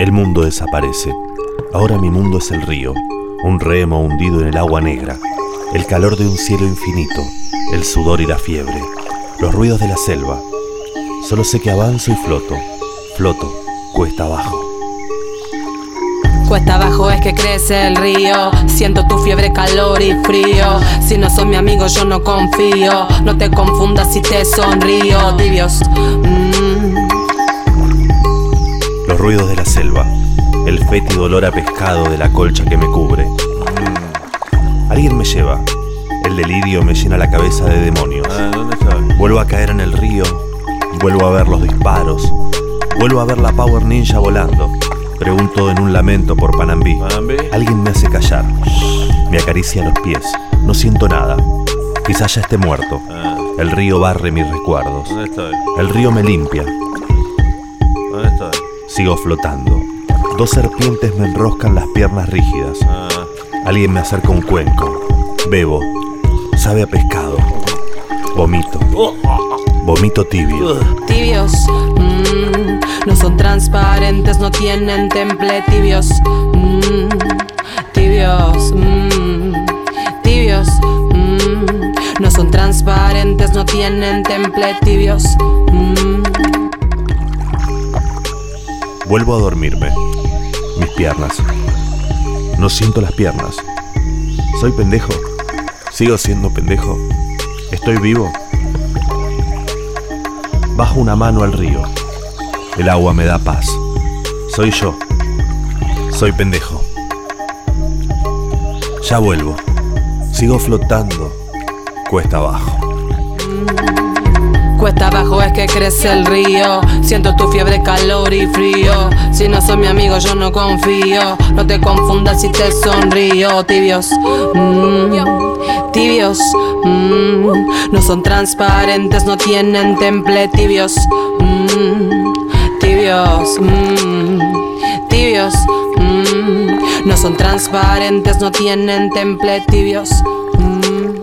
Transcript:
El mundo desaparece. Ahora mi mundo es el río, un remo hundido en el agua negra, el calor de un cielo infinito, el sudor y la fiebre, los ruidos de la selva. Solo sé que avanzo y floto, floto, cuesta abajo. Cuesta abajo es que crece el río. Siento tu fiebre, calor y frío. Si no son mi amigo, yo no confío. No te confundas si te sonrío. Tibios. mm. Ruidos de la selva, el fétido olor a pescado de la colcha que me cubre. Alguien me lleva. El delirio me llena la cabeza de demonios. Ah. Vuelvo a caer en el río, vuelvo a ver los disparos, vuelvo a ver la Power Ninja volando. Pregunto en un lamento por Panambí. ¿Panambí? Alguien me hace callar. Me acaricia los pies. No siento nada. Quizás ya esté muerto. Ah, El río barre mis recuerdos. El río me limpia. Sigo flotando. Dos serpientes me enroscan las piernas rígidas. Alguien me acerca un cuenco. Bebo. Sabe a pescado. Vomito. Vomito tibio. Tibios. mm, no son transparentes, no tienen temple. Tibios. mm, tibios. mm, tibios. mm, no son transparentes, no tienen temple. Tibios. Vuelvo a dormirme. Mis piernas. No siento las piernas. ¿Soy pendejo? ¿Sigo siendo pendejo? ¿Estoy vivo? Bajo una mano al río. El agua me da paz. Soy yo. Soy pendejo. Ya vuelvo. Sigo flotando. Cuesta abajo. Cuesta abajo es que crece el río. Siento tu fiebre, calor y frío. Si no son mi amigo, yo no confío. No te confundas si te sonrío. Tibios, mm, tibios, mm, no son transparentes, no tienen temple. Tibios, mm, tibios, mm, tibios, mm, no son transparentes, no tienen temple. Tibios. mm.